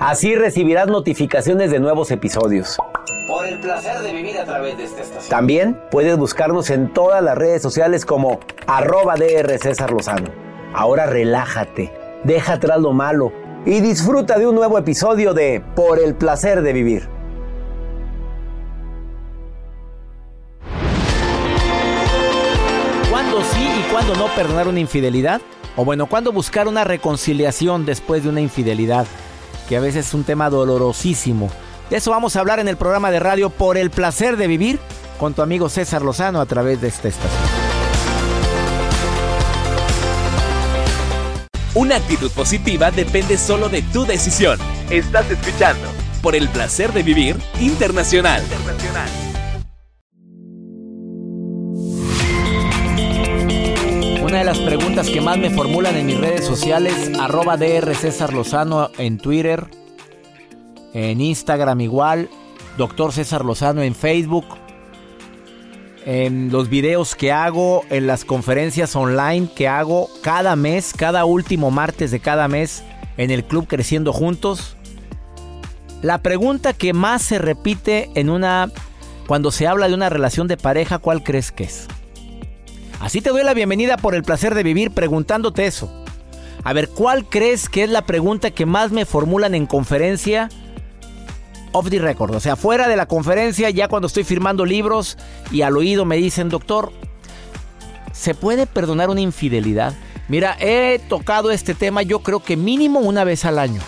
Así recibirás notificaciones de nuevos episodios. Por el placer de vivir a través de esta estación. También puedes buscarnos en todas las redes sociales como arroba DR César Lozano. Ahora relájate, deja atrás lo malo y disfruta de un nuevo episodio de Por el placer de vivir. ¿Cuándo sí y cuándo no perdonar una infidelidad? O bueno, ¿cuándo buscar una reconciliación después de una infidelidad? Que a veces es un tema dolorosísimo. De eso vamos a hablar en el programa de radio Por el placer de vivir con tu amigo César Lozano a través de esta estación. Una actitud positiva depende solo de tu decisión. Estás escuchando por el placer de vivir internacional. Una que más me formulan en mis redes sociales, arroba DR César Lozano en Twitter, en Instagram igual, doctor César Lozano en Facebook, en los videos que hago, en las conferencias online que hago cada mes, cada último martes de cada mes en el club Creciendo Juntos. La pregunta que más se repite en una cuando se habla de una relación de pareja, ¿cuál crees que es? Así te doy la bienvenida por el placer de vivir preguntándote eso. A ver, ¿cuál crees que es la pregunta que más me formulan en conferencia? Off the record, o sea, fuera de la conferencia, ya cuando estoy firmando libros y al oído me dicen, doctor, ¿se puede perdonar una infidelidad? Mira, he tocado este tema yo creo que mínimo una vez al año.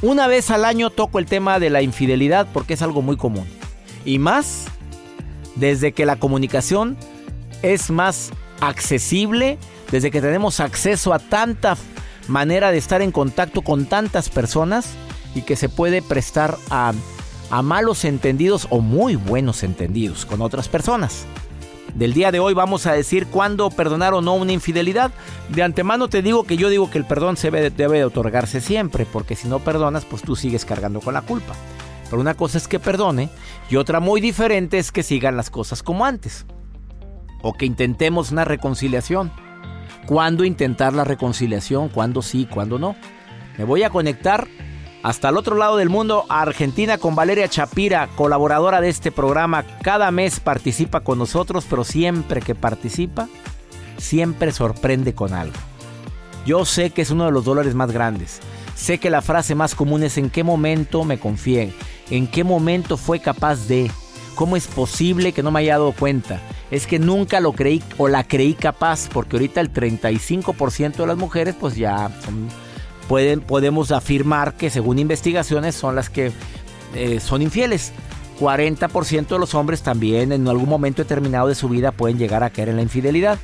Una vez al año toco el tema de la infidelidad porque es algo muy común. Y más desde que la comunicación es más accesible, desde que tenemos acceso a tanta manera de estar en contacto con tantas personas y que se puede prestar a, malos entendidos o muy buenos entendidos con otras personas. Del día de hoy vamos a decir cuándo perdonar o no una infidelidad. De antemano te digo que yo digo que el perdón se debe, debe de otorgarse siempre, porque si no perdonas, pues tú sigues cargando con la culpa. Pero una cosa es que perdone y otra muy diferente es que sigan las cosas como antes. O que intentemos una reconciliación. ¿Cuándo intentar la reconciliación? ¿Cuándo sí? ¿Cuándo no? Me voy a conectar hasta el otro lado del mundo a Argentina con Valeria Chapira, colaboradora de este programa. Cada mes participa con nosotros, pero siempre que participa, siempre sorprende con algo. Yo sé que es uno de los dólares más grandes. Sé que la frase más común es en qué momento me confié, en qué momento fue capaz de, cómo es posible que no me haya dado cuenta. Es que nunca lo creí o la creí capaz, porque ahorita el 35% de las mujeres pues ya pueden, podemos afirmar que según investigaciones son las que eh, son infieles. 40% de los hombres también en algún momento determinado de su vida pueden llegar a caer en la infidelidad.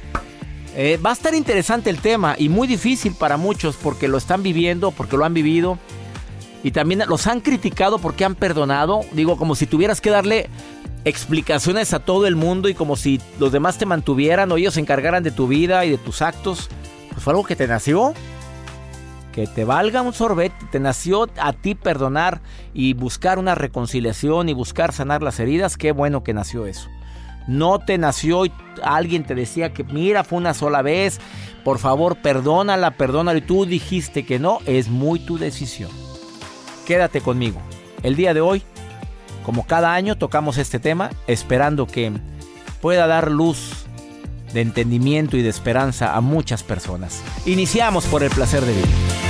Eh, va a estar interesante el tema y muy difícil para muchos porque lo están viviendo, porque lo han vivido. Y también los han criticado porque han perdonado. Digo, como si tuvieras que darle explicaciones a todo el mundo y como si los demás te mantuvieran o ellos se encargaran de tu vida y de tus actos. Pues fue algo que te nació. Que te valga un sorbete, te nació a ti perdonar y buscar una reconciliación y buscar sanar las heridas. Qué bueno que nació eso. No te nació y alguien te decía que mira, fue una sola vez. Por favor, perdónala, perdónala. Y tú dijiste que no, es muy tu decisión. Quédate conmigo. El día de hoy como cada año tocamos este tema, esperando que pueda dar luz de entendimiento y de esperanza a muchas personas. Iniciamos por el placer de vivir.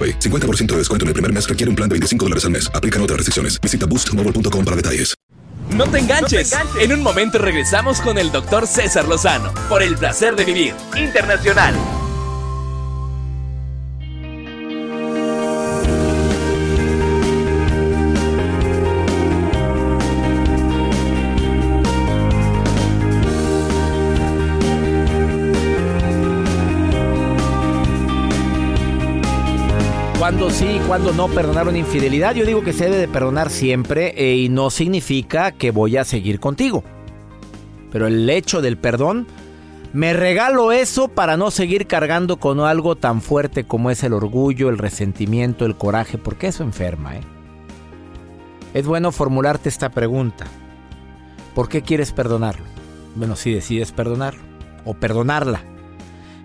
AroPay. 50% de descuento en el primer mes requiere un plan de 25 dólares al mes. Aplican otras restricciones. Visita boostmobile.com para detalles. No te enganches. En un momento regresamos con el doctor César Lozano por el placer de vivir internacional. Sí y cuándo no perdonar una infidelidad. Yo digo que se debe de perdonar siempre eh, y no significa que voy a seguir contigo. Pero el hecho del perdón, me regalo eso para no seguir cargando con algo tan fuerte como es el orgullo, el resentimiento, el coraje, porque eso enferma. ¿eh? Es bueno formularte esta pregunta. ¿Por qué quieres perdonarlo? Bueno, si decides perdonarlo o perdonarla.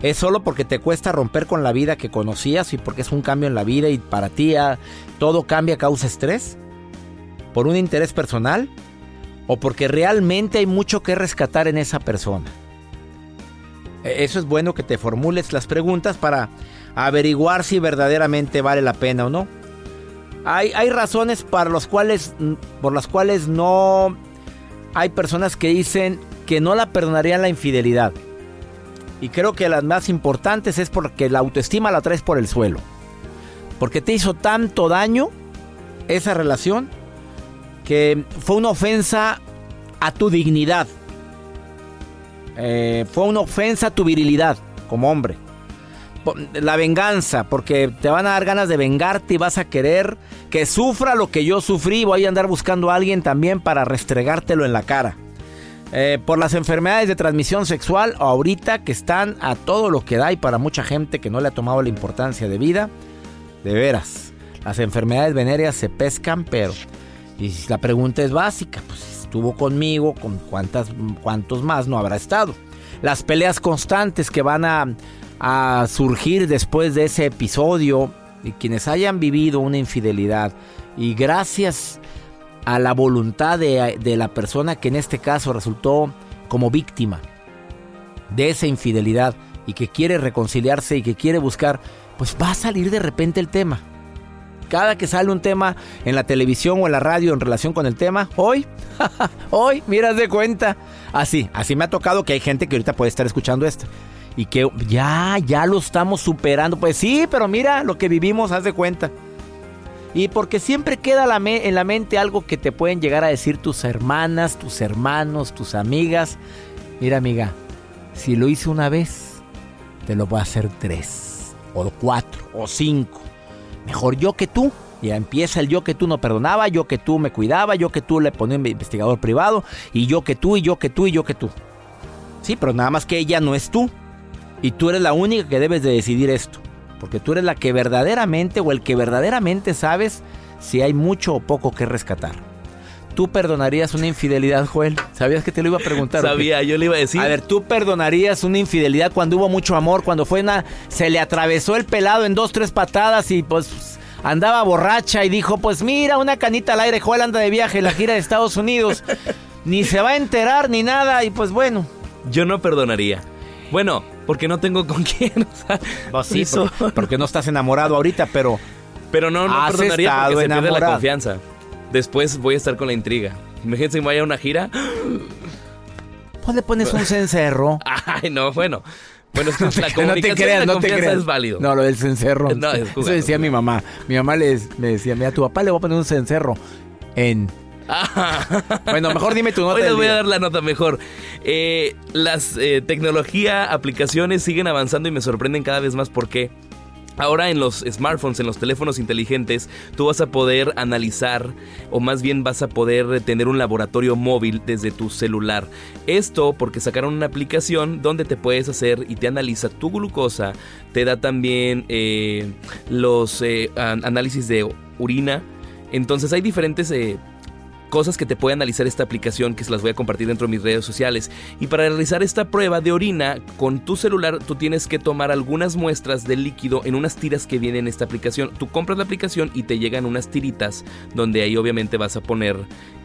¿Es solo porque te cuesta romper con la vida que conocías y porque es un cambio en la vida y para ti ah, todo cambia causa estrés? ¿Por un interés personal? ¿O porque realmente hay mucho que rescatar en esa persona? E, eso es bueno que te formules las preguntas para averiguar si verdaderamente vale la pena o no. Hay, hay razones para los cuales, por las cuales no hay personas que dicen que no la perdonarían la infidelidad. Y creo que las más importantes es porque la autoestima la traes por el suelo. Porque te hizo tanto daño esa relación que fue una ofensa a tu dignidad. Eh, fue una ofensa a tu virilidad como hombre. La venganza, porque te van a dar ganas de vengarte y vas a querer que sufra lo que yo sufrí. Voy a andar buscando a alguien también para restregártelo en la cara. Eh, por las enfermedades de transmisión sexual, ahorita que están a todo lo que da y para mucha gente que no le ha tomado la importancia de vida, de veras, las enfermedades venéreas se pescan, pero... Y la pregunta es básica, pues estuvo conmigo, con cuántas, cuántos más no habrá estado. Las peleas constantes que van a, a surgir después de ese episodio, y quienes hayan vivido una infidelidad, y gracias a la voluntad de, la persona que en este caso resultó como víctima de esa infidelidad y que quiere reconciliarse y que quiere buscar, pues va a salir de repente el tema. cada que sale un tema en la televisión o en la radio en relación con el tema, hoy, hoy, miras de cuenta. Así, así me ha tocado que hay gente que ahorita puede estar escuchando esto. Y que ya, ya lo estamos superando. Pues sí, pero mira lo que vivimos, haz de cuenta. Y porque siempre queda en la mente algo que te pueden llegar a decir tus hermanas, tus hermanos, tus amigas. Mira, amiga, si lo hice una vez, te lo voy a hacer tres, o cuatro, o cinco. Mejor yo que tú. Ya empieza el yo que tú no perdonaba, yo que tú me cuidaba, yo que tú le ponía un investigador privado, y yo que tú, y yo que tú, y yo que tú. Sí, pero nada más que ella no es tú. Y tú eres la única que debes de decidir esto. Porque tú eres la que verdaderamente o el que verdaderamente sabes si hay mucho o poco que rescatar. ¿Tú perdonarías una infidelidad, Joel? ¿Sabías que te lo iba a preguntar? Sabía, yo le iba a decir. A ver, ¿tú perdonarías una infidelidad cuando hubo mucho amor, cuando fue una... se le atravesó el pelado en dos, tres patadas y pues andaba borracha y dijo, pues mira, una canita al aire, Joel anda de viaje en la gira de Estados Unidos. ni se va a enterar ni nada y pues bueno. Yo no perdonaría. Bueno, porque no tengo con quién. O sea, sí, porque, no estás enamorado ahorita, pero... Pero no, no perdonaría porque se pierde la confianza. Después voy a estar con la intriga. Imagínense que vaya a una gira. Pues le pones un cencerro. Ay, no, bueno. Bueno, es que la comunicación no te creas, no te creas. es válido. No, lo del cencerro. No, es Eso decía mi mamá. Mi mamá les, me decía, mira, a tu papá le voy a poner un cencerro en... bueno, mejor dime tu nota. Hoy les voy a dar la nota mejor. Eh, las eh, tecnología, aplicaciones siguen avanzando y me sorprenden cada vez más porque Ahora en los smartphones, en los teléfonos inteligentes, tú vas a poder analizar o más bien vas a poder tener un laboratorio móvil desde tu celular. Esto porque sacaron una aplicación donde te puedes hacer y te analiza tu glucosa, te da también eh, los eh, análisis de orina. Entonces hay diferentes... Eh, cosas que te puede analizar esta aplicación que se las voy a compartir dentro de mis redes sociales. Y para realizar esta prueba de orina con tu celular tú tienes que tomar algunas muestras del líquido en unas tiras que vienen en esta aplicación. Tú compras la aplicación y te llegan unas tiritas donde ahí obviamente vas a poner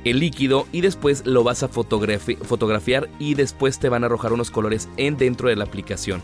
el líquido y después lo vas a fotografiar y después te van a arrojar unos colores en dentro de la aplicación.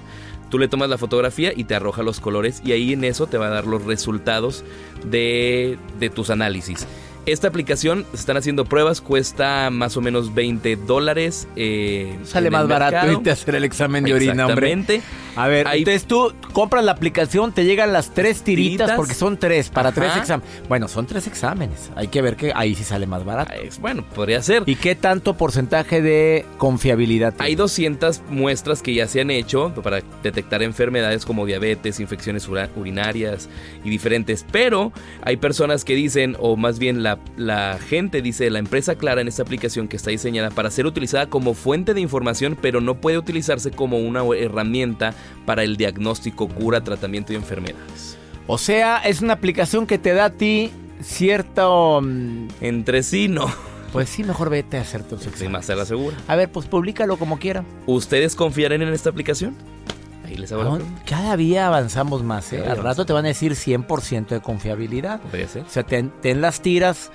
Tú le tomas la fotografía y te arroja los colores y ahí en eso te va a dar los resultados de, de tus análisis. Esta aplicación, están haciendo pruebas, cuesta más o menos 20 dólares. Eh, Sale más barato irte a hacer el examen de orina, hombre. A ver, entonces tú compras la aplicación, te llegan las tres tiritas, porque son tres, para tres exámenes. Bueno, son tres exámenes. Hay que ver que ahí sí sale más barato. bueno, podría ser. ¿Y qué tanto porcentaje de confiabilidad Hay 200 muestras que ya se han hecho para detectar enfermedades como diabetes, infecciones urinarias y diferentes. Pero hay personas que dicen, o más bien la, la gente dice, la empresa clara en esta aplicación que está diseñada para ser utilizada como fuente de información, pero no puede utilizarse como una herramienta para el diagnóstico, cura, tratamiento y enfermedades. O sea, es una aplicación que te da a ti cierto... Mm, Entre sí, no. Pues sí, mejor vete a hacer tu examen. más se la segura. A ver, pues públicalo como quiera. ¿Ustedes confiarán en esta aplicación? Ahí les hago Cada día avanzamos más, ¿eh? Al rato te van a decir 100% de confiabilidad. Podría ser. O sea, ten, las tiras,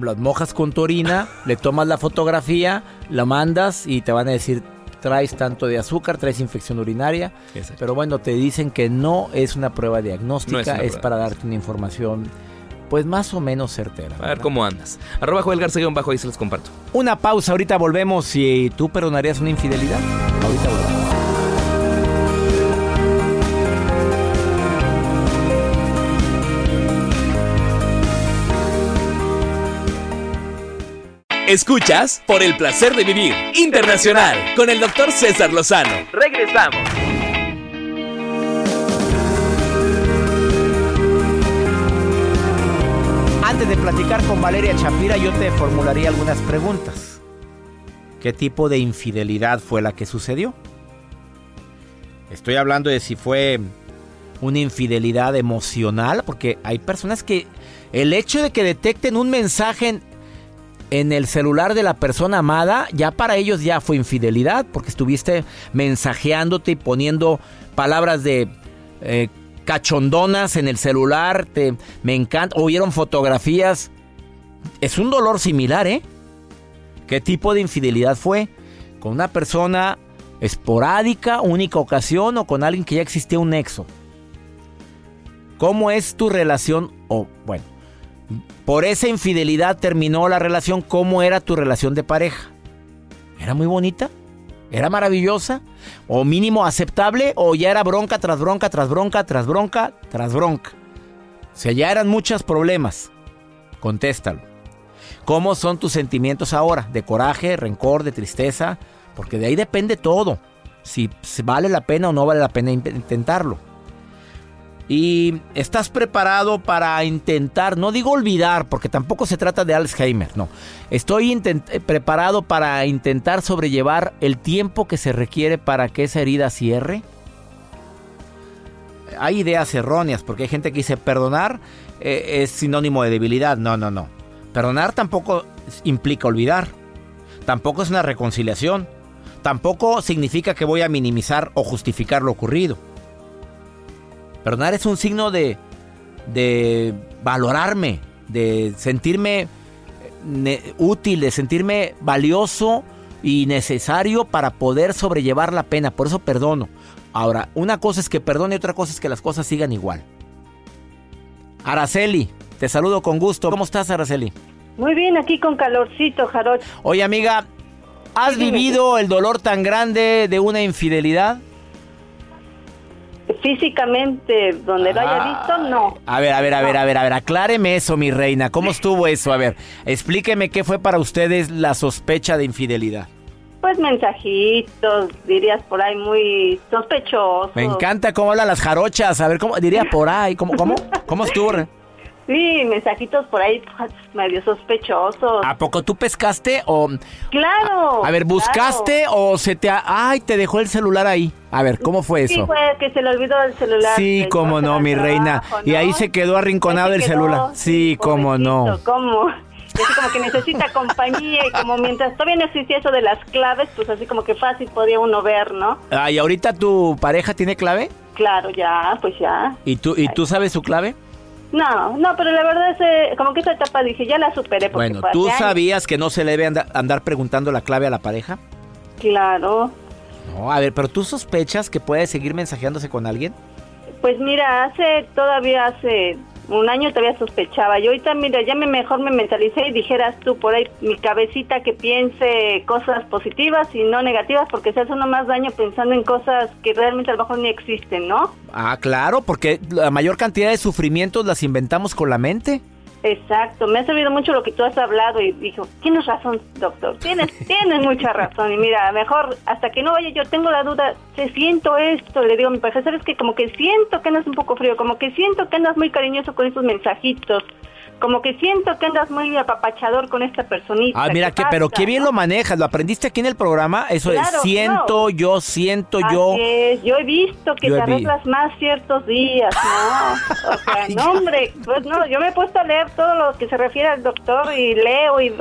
las mojas con tu orina, le tomas la fotografía, la mandas y te van a decir traes tanto de azúcar, traes infección urinaria. Pero bueno, te dicen que no es una prueba diagnóstica, es, para darte una información pues más o menos certera. A ver cómo andas. Arroba Joel García bajo ahí se los comparto. Una pausa, ahorita volvemos. Si tú perdonarías una infidelidad, ahorita volvemos. Escuchas por el placer de vivir internacional con el doctor César Lozano. Regresamos. Antes de platicar con Valeria Chapira, yo te formularía algunas preguntas. ¿Qué tipo de infidelidad fue la que sucedió? Estoy hablando de si fue una infidelidad emocional, porque hay personas que el hecho de que detecten un mensaje en el celular de la persona amada, ya para ellos ya fue infidelidad, porque estuviste mensajeándote y poniendo palabras de eh, cachondonas en el celular, te, me encanta, oyeron fotografías. Es un dolor similar, ¿eh? ¿Qué tipo de infidelidad fue? ¿Con una persona esporádica, única ocasión o con alguien que ya existía un nexo? ¿Cómo es tu relación? O, por esa infidelidad terminó la relación. ¿Cómo era tu relación de pareja? ¿Era muy bonita? ¿Era maravillosa? ¿O mínimo aceptable? ¿O ya era bronca tras bronca, tras bronca, tras bronca, tras bronca? O sea, ya eran muchos problemas. Contéstalo. ¿Cómo son tus sentimientos ahora? ¿De coraje, rencor, de tristeza? Porque de ahí depende todo. Si vale la pena o no vale la pena intentarlo. Y estás preparado para intentar, no digo olvidar, porque tampoco se trata de Alzheimer, no. Estoy eh, preparado para intentar sobrellevar el tiempo que se requiere para que esa herida cierre. Hay ideas erróneas, porque hay gente que dice perdonar eh, es sinónimo de debilidad. No, no, no. Perdonar tampoco implica olvidar. Tampoco es una reconciliación. Tampoco significa que voy a minimizar o justificar lo ocurrido. Perdonar es un signo de, de valorarme, de sentirme eh, útil, de sentirme valioso y necesario para poder sobrellevar la pena. Por eso perdono. Ahora, una cosa es que perdone y otra cosa es que las cosas sigan igual. Araceli, te saludo con gusto. ¿Cómo estás, Araceli? Muy bien, aquí con calorcito, Jaroch. Oye, amiga, ¿has vivido el dolor tan grande de una infidelidad? Físicamente, donde lo haya visto, no. A ver, a ver, a ver, a ver, a ver, acláreme eso, mi reina. ¿Cómo estuvo eso? A ver, explíqueme qué fue para ustedes la sospecha de infidelidad. Pues mensajitos, dirías por ahí muy sospechosos. Me encanta cómo hablan las jarochas. A ver, ¿cómo diría por ahí? ¿Cómo, cómo, cómo estuvo? Sí, mensajitos por ahí medio sospechosos. ¿A poco tú pescaste o...? Claro. A, ver, ¿buscaste o se te... Ay, te dejó el celular ahí. A ver, ¿cómo fue eso? Sí, fue que se le olvidó el celular. Sí, cómo no, mi reina. Y ahí se quedó arrinconado el celular. Sí, cómo no. ¿Cómo? así como que necesita compañía y como mientras todavía no existía eso de las claves, pues así como que fácil podía uno ver, ¿no? Ah, ¿y ahorita tu pareja tiene clave? Claro, ya, pues ya. ¿Y tú, ¿y tú sabes su clave? No, no, pero la verdad es eh, como que esa etapa dije, ya la superé. Bueno, ¿tú sabías que no se le debe andar, preguntando la clave a la pareja? Claro. No, a ver, pero ¿tú sospechas que puede seguir mensajeándose con alguien? Pues mira, hace, todavía hace un año todavía sospechaba. Yo ahorita, mira, ya me mejor me mentalicé y dijeras tú por ahí mi cabecita que piense cosas positivas y no negativas porque se hace uno más daño pensando en cosas que realmente a lo ni existen, ¿no? Ah, claro, porque la mayor cantidad de sufrimientos las inventamos con la mente. Exacto, me ha servido mucho lo que tú has hablado y dijo, tienes razón, doctor, tienes, tienes mucha razón. Y mira, mejor hasta que no vaya, yo tengo la duda, te siento esto, le digo a mi pareja, sabes que como que siento que andas un poco frío, como que siento que andas muy cariñoso con esos mensajitos, como que siento que andas muy apapachador con esta personita. Ah, mira, que, pero qué bien lo manejas, lo aprendiste aquí en el programa, eso es siento, yo siento, yo. Yo he visto que te arreglas más ciertos días, ¿no? O sea, no, hombre, pues no, yo me he puesto a leer todo lo que se refiere al doctor y leo y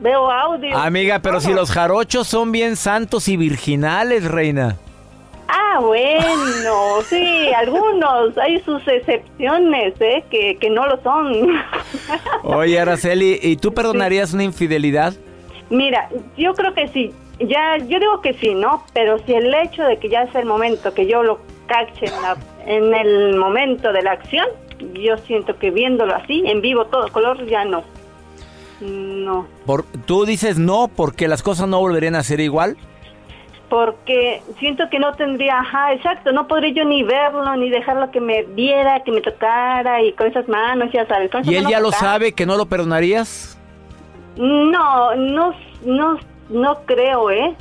veo audio. Amiga, pero si los jarochos son bien santos y virginales, reina. Ah, bueno, sí, algunos, hay sus excepciones, ¿eh? Que, que no lo son. Oye, Araceli, ¿y tú perdonarías una infidelidad? Mira, yo creo que sí. Ya, yo digo que sí, ¿no? Pero si el hecho de que ya es el momento, que yo lo cache en, en el momento de la acción, yo siento que viéndolo así, en vivo, todo color, ya no. No. Por, ¿Tú dices no porque las cosas no volverían a ser igual? Porque siento que no tendría, ajá, exacto, no podría yo ni verlo, ni dejarlo que me viera, que me tocara y con esas manos, ya sabes. ¿Y él ya lo sabe que no lo perdonarías? No, no, no, no creo, ¿eh?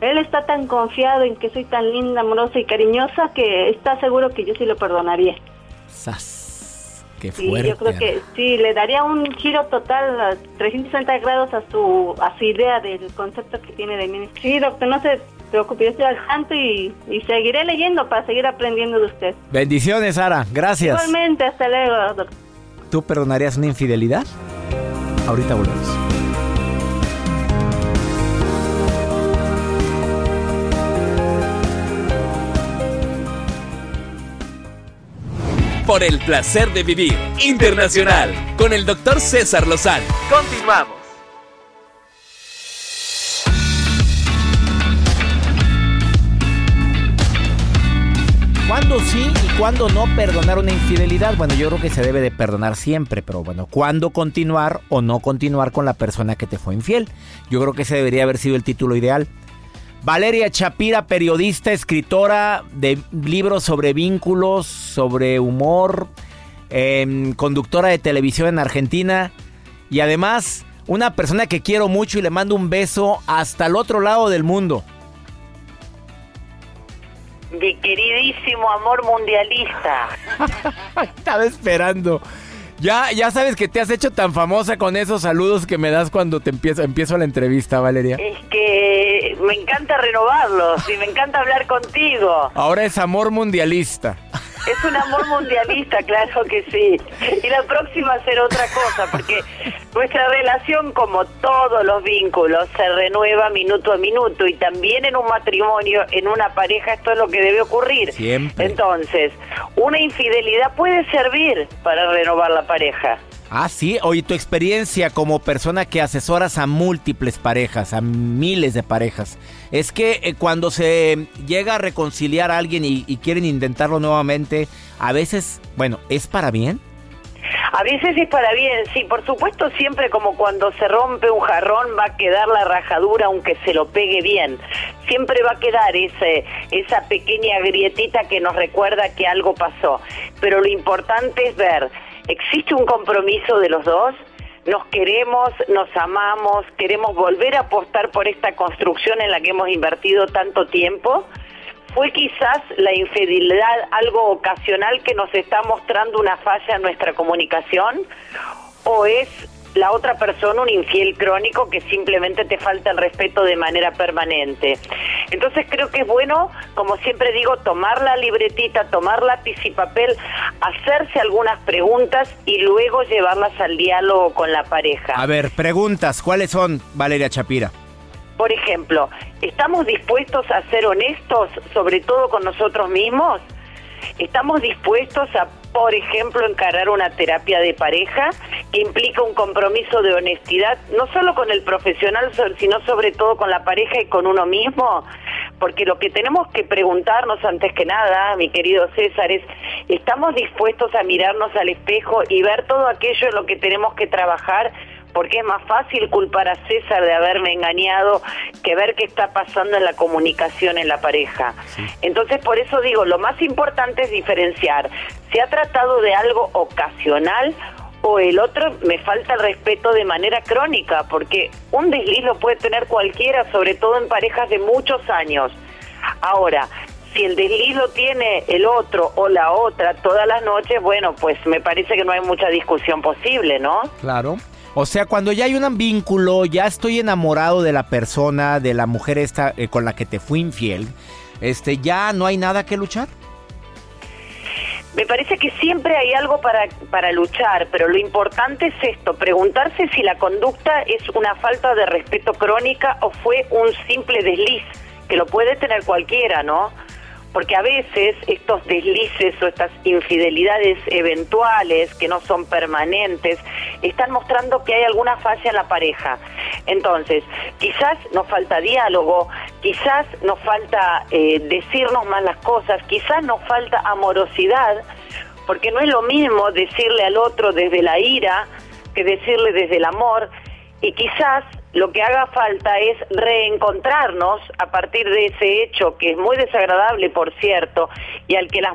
Él está tan confiado en que soy tan linda, amorosa y cariñosa que está seguro que yo sí lo perdonaría. ¡Sas! Sí, yo creo que sí, le daría un giro total a 360 grados a su, a su idea del concepto que tiene de mí. Sí, doctor, no se preocupe, yo estoy al tanto y, y seguiré leyendo para seguir aprendiendo de usted. Bendiciones, Sara, gracias. Igualmente, hasta luego, doctor. ¿Tú perdonarías una infidelidad? Ahorita volvemos. Por el placer de vivir internacional con el doctor César Lozano. Continuamos. ¿Cuándo sí y cuándo no perdonar una infidelidad? Bueno, yo creo que se debe de perdonar siempre, pero bueno, ¿cuándo continuar o no continuar con la persona que te fue infiel? Yo creo que ese debería haber sido el título ideal. Valeria Chapira, periodista, escritora de libros sobre vínculos, sobre humor, em, conductora de televisión en Argentina y además una persona que quiero mucho y le mando un beso hasta el otro lado del mundo mi queridísimo amor mundialista. Estaba esperando. Ya, ya sabes que te has hecho tan famosa con esos saludos que me das cuando te empiezo, empiezo la entrevista, Valeria. Es que me encanta renovarlos y me encanta hablar contigo. Ahora es amor mundialista. Es un amor mundialista, claro que sí. Y la próxima será otra cosa, porque nuestra relación, como todos los vínculos, se renueva minuto a minuto y también en un matrimonio, en una pareja, esto es lo que debe ocurrir. Siempre. Entonces, una infidelidad puede servir para renovar la pareja. Ah, sí. Oye, tu experiencia como persona que asesoras a múltiples parejas, a miles de parejas, es que eh, cuando se llega a reconciliar a alguien y, y quieren intentarlo nuevamente, a veces, bueno, ¿es para bien? A veces es para bien, sí, por supuesto siempre como cuando se rompe un jarrón va a quedar la rajadura aunque se lo pegue bien. Siempre va a quedar ese, esa pequeña grietita que nos recuerda que algo pasó. Pero lo importante es ver ¿Existe un compromiso de los dos? Nos queremos, nos amamos, queremos volver a apostar por esta construcción en la que hemos invertido tanto tiempo. ¿Fue quizás la infidelidad algo ocasional que nos está mostrando una falla en nuestra comunicación? ¿O es la otra persona un infiel crónico que simplemente te falta el respeto de manera permanente. Entonces creo que es bueno, como siempre digo, tomar la libretita, tomar lápiz y papel, hacerse algunas preguntas y luego llevarlas al diálogo con la pareja. A ver, preguntas, ¿cuáles son, Valeria Chapira? Por ejemplo, ¿estamos dispuestos a ser honestos, sobre todo con nosotros mismos? ¿Estamos dispuestos a, por ejemplo, encarar una terapia de pareja que implica un compromiso de honestidad, no solo con el profesional, sino sobre todo con la pareja y con uno mismo? Porque lo que tenemos que preguntarnos antes que nada, mi querido César, es, ¿estamos dispuestos a mirarnos al espejo y ver todo aquello en lo que tenemos que trabajar? Porque es más fácil culpar a César de haberme engañado que ver qué está pasando en la comunicación en la pareja. Entonces, por eso digo, lo más importante es diferenciar. ¿Se ha tratado de algo ocasional o el otro me falta el respeto de manera crónica? Porque un desliz lo puede tener cualquiera, sobre todo en parejas de muchos años. Ahora, si el desliz lo tiene el otro o la otra todas las noches, bueno, pues me parece que no hay mucha discusión posible, ¿no? Claro. O sea, cuando ya hay un vínculo, ya estoy enamorado de la persona, de la mujer esta eh, con la que te fui infiel, este, ya no hay nada que luchar. Me parece que siempre hay algo para, para luchar, pero lo importante es esto, preguntarse si la conducta es una falta de respeto crónica o fue un simple desliz, que lo puede tener cualquiera, ¿no? Porque a veces estos deslices o estas infidelidades eventuales que no son permanentes están mostrando que hay alguna falla en la pareja. Entonces, quizás nos falta diálogo, quizás nos falta eh, decirnos más las cosas, quizás nos falta amorosidad, porque no es lo mismo decirle al otro desde la ira que decirle desde el amor, y quizás lo que haga falta es reencontrarnos a partir de ese hecho que es muy desagradable, por cierto, y al que las,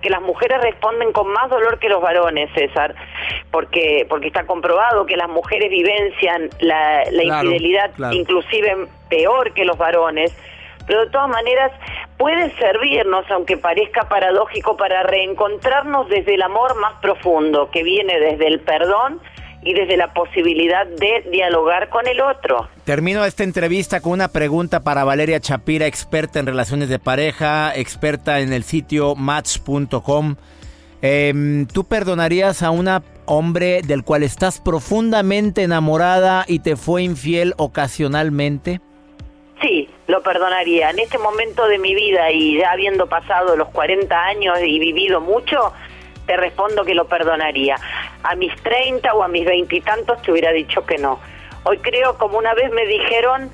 que las mujeres responden con más dolor que los varones, César, porque, porque está comprobado que las mujeres vivencian la, infidelidad inclusive peor que los varones, pero de todas maneras puede servirnos, aunque parezca paradójico, para reencontrarnos desde el amor más profundo, que viene desde el perdón, y desde la posibilidad de dialogar con el otro. Termino esta entrevista con una pregunta para Valeria Chapira, experta en relaciones de pareja, experta en el sitio match.com. Em, ¿Tú perdonarías a un hombre del cual estás profundamente enamorada y te fue infiel ocasionalmente? Sí, lo perdonaría. En este momento de mi vida y ya habiendo pasado los 40 años y vivido mucho, te respondo que lo perdonaría. A mis 30 o a mis veintitantos te hubiera dicho que no. Hoy creo, como una vez me dijeron,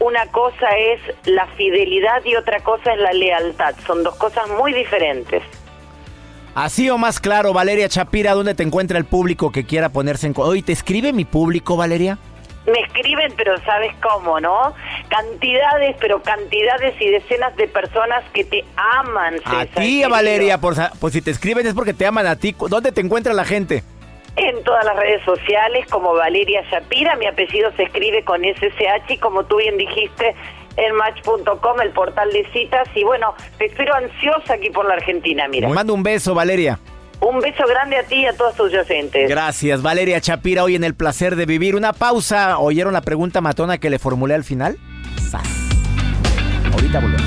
una cosa es la fidelidad y otra cosa es la lealtad. Son dos cosas muy diferentes. Así o más claro, Valeria Chapira, ¿dónde te encuentra el público que quiera ponerse en... Hoy te escribe mi público, Valeria. Me escriben, pero sabes cómo, ¿no? Cantidades, pero cantidades y decenas de personas que te aman. a ti, Valeria, por, si te escriben es porque te aman a ti. ¿Dónde te encuentra la gente? En todas las redes sociales como Valeria Shapira, mi apellido se escribe con SSH y como tú bien dijiste, en match.com, el portal de citas. Y bueno, te espero ansiosa aquí por la Argentina, mira. Me mando un beso, Valeria. Un beso grande a ti y a todos tus docentes. Gracias, Valeria Chapira, hoy en el placer de vivir. Una pausa. ¿Oyeron la pregunta matona que le formulé al final? ¡Sas! Ahorita volvemos.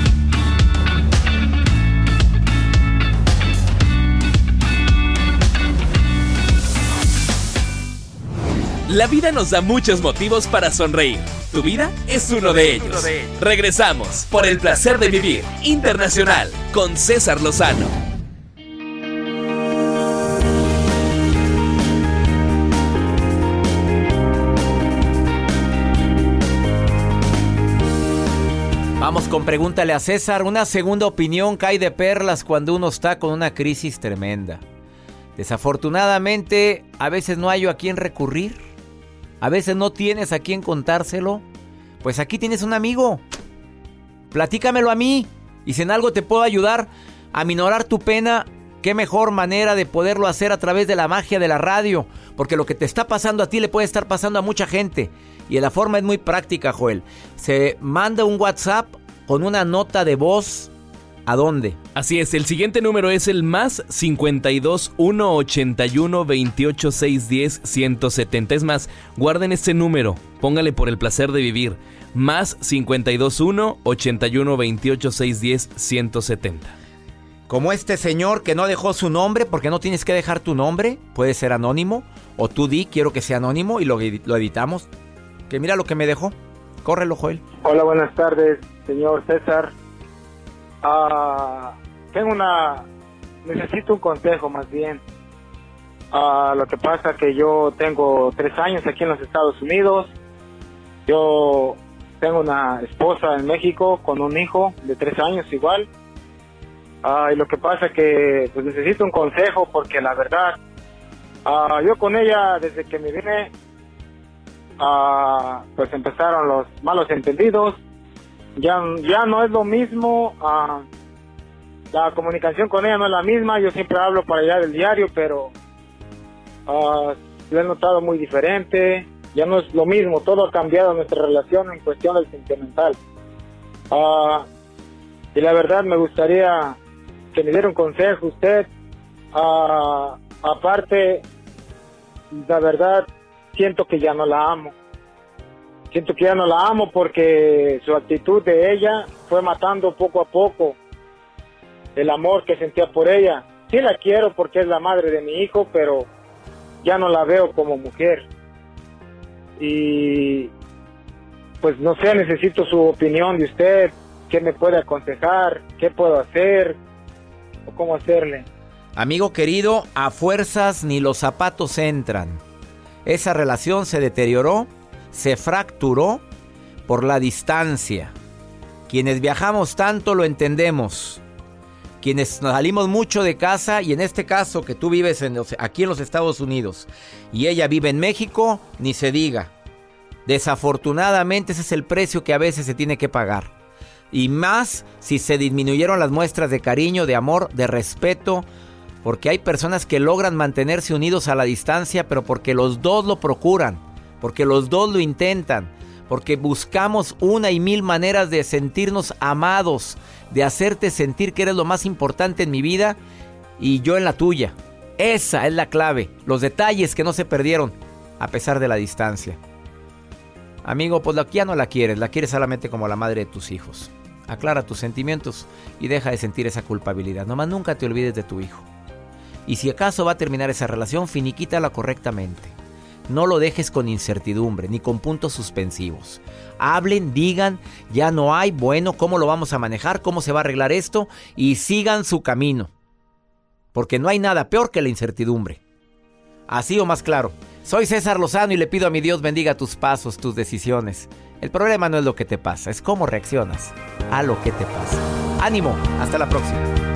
La vida nos da muchos motivos para sonreír. Tu vida es uno de ellos. Regresamos por el placer de vivir internacional con César Lozano. Con pregúntale a César. Una segunda opinión cae de perlas cuando uno está con una crisis tremenda. Desafortunadamente, a veces no hay a quién recurrir. A veces no tienes a quién contárselo. Pues aquí tienes un amigo. Platícamelo a mí. Y si en algo te puedo ayudar a minorar tu pena, qué mejor manera de poderlo hacer a través de la magia de la radio. Porque lo que te está pasando a ti le puede estar pasando a mucha gente. Y la forma es muy práctica, Joel. Se manda un WhatsApp con una nota de voz. ¿A dónde? Así es, el siguiente número es el más 52 181 28 610 170. Es más, guarden este número, póngale por el placer de vivir. Más 52 1 81 28 610 170. Como este señor que no dejó su nombre, porque no tienes que dejar tu nombre, puede ser anónimo, o tú di, quiero que sea anónimo y lo, lo editamos. Que mira lo que me dejó. Córrelo, Joel. Hola, buenas tardes, señor César. Ah, tengo una... Necesito un consejo más bien. Ah, lo que pasa que yo tengo tres años aquí en los Estados Unidos. Yo tengo una esposa en México con un hijo de tres años igual. Ah, y lo que pasa que pues necesito un consejo porque la verdad, yo con ella desde que me vine Pues empezaron los malos entendidos. Ya, ya no es lo mismo. La comunicación con ella no es la misma. Yo siempre hablo para allá del diario, pero lo he notado muy diferente. Ya no es lo mismo. Todo ha cambiado nuestra relación en cuestión del sentimental. y la verdad me gustaría que me diera un consejo usted. aparte, la verdad, siento que ya no la amo. Siento que ya no la amo porque su actitud de ella fue matando poco a poco el amor que sentía por ella. Sí la quiero porque es la madre de mi hijo, pero ya no la veo como mujer. Y pues no sé, necesito su opinión de usted, qué me puede aconsejar, qué puedo hacer o cómo hacerle. Amigo querido, a fuerzas ni los zapatos entran. Esa relación se deterioró, se fracturó por la distancia. Quienes viajamos tanto lo entendemos. Quienes salimos mucho de casa y en este caso que tú vives aquí en los Estados Unidos y ella vive en México, ni se diga. Desafortunadamente ese es el precio que a veces se tiene que pagar. Y más si se disminuyeron las muestras de cariño, de amor, de respeto, porque hay personas que logran mantenerse unidos a la distancia, pero porque los dos lo procuran, porque los dos lo intentan, porque buscamos una y mil maneras de sentirnos amados, de hacerte sentir que eres lo más importante en mi vida y yo en la tuya. Esa es la clave, los detalles que no se perdieron a pesar de la distancia. Amigo, pues la ya no la quieres, la quieres solamente como la madre de tus hijos. Aclara tus sentimientos y deja de sentir esa culpabilidad. Nomás nunca te olvides de tu hijo. Y si acaso va a terminar esa relación, finiquítala correctamente. No lo dejes con incertidumbre ni con puntos suspensivos. Hablen, digan, ya no hay, bueno, ¿cómo lo vamos a manejar? ¿Cómo se va a arreglar esto? Y sigan su camino. Porque no hay nada peor que la incertidumbre. Así o más claro. Soy César Lozano y le pido a mi Dios bendiga tus pasos, tus decisiones. El problema no es lo que te pasa, es cómo reaccionas a lo que te pasa. Ánimo, hasta la próxima.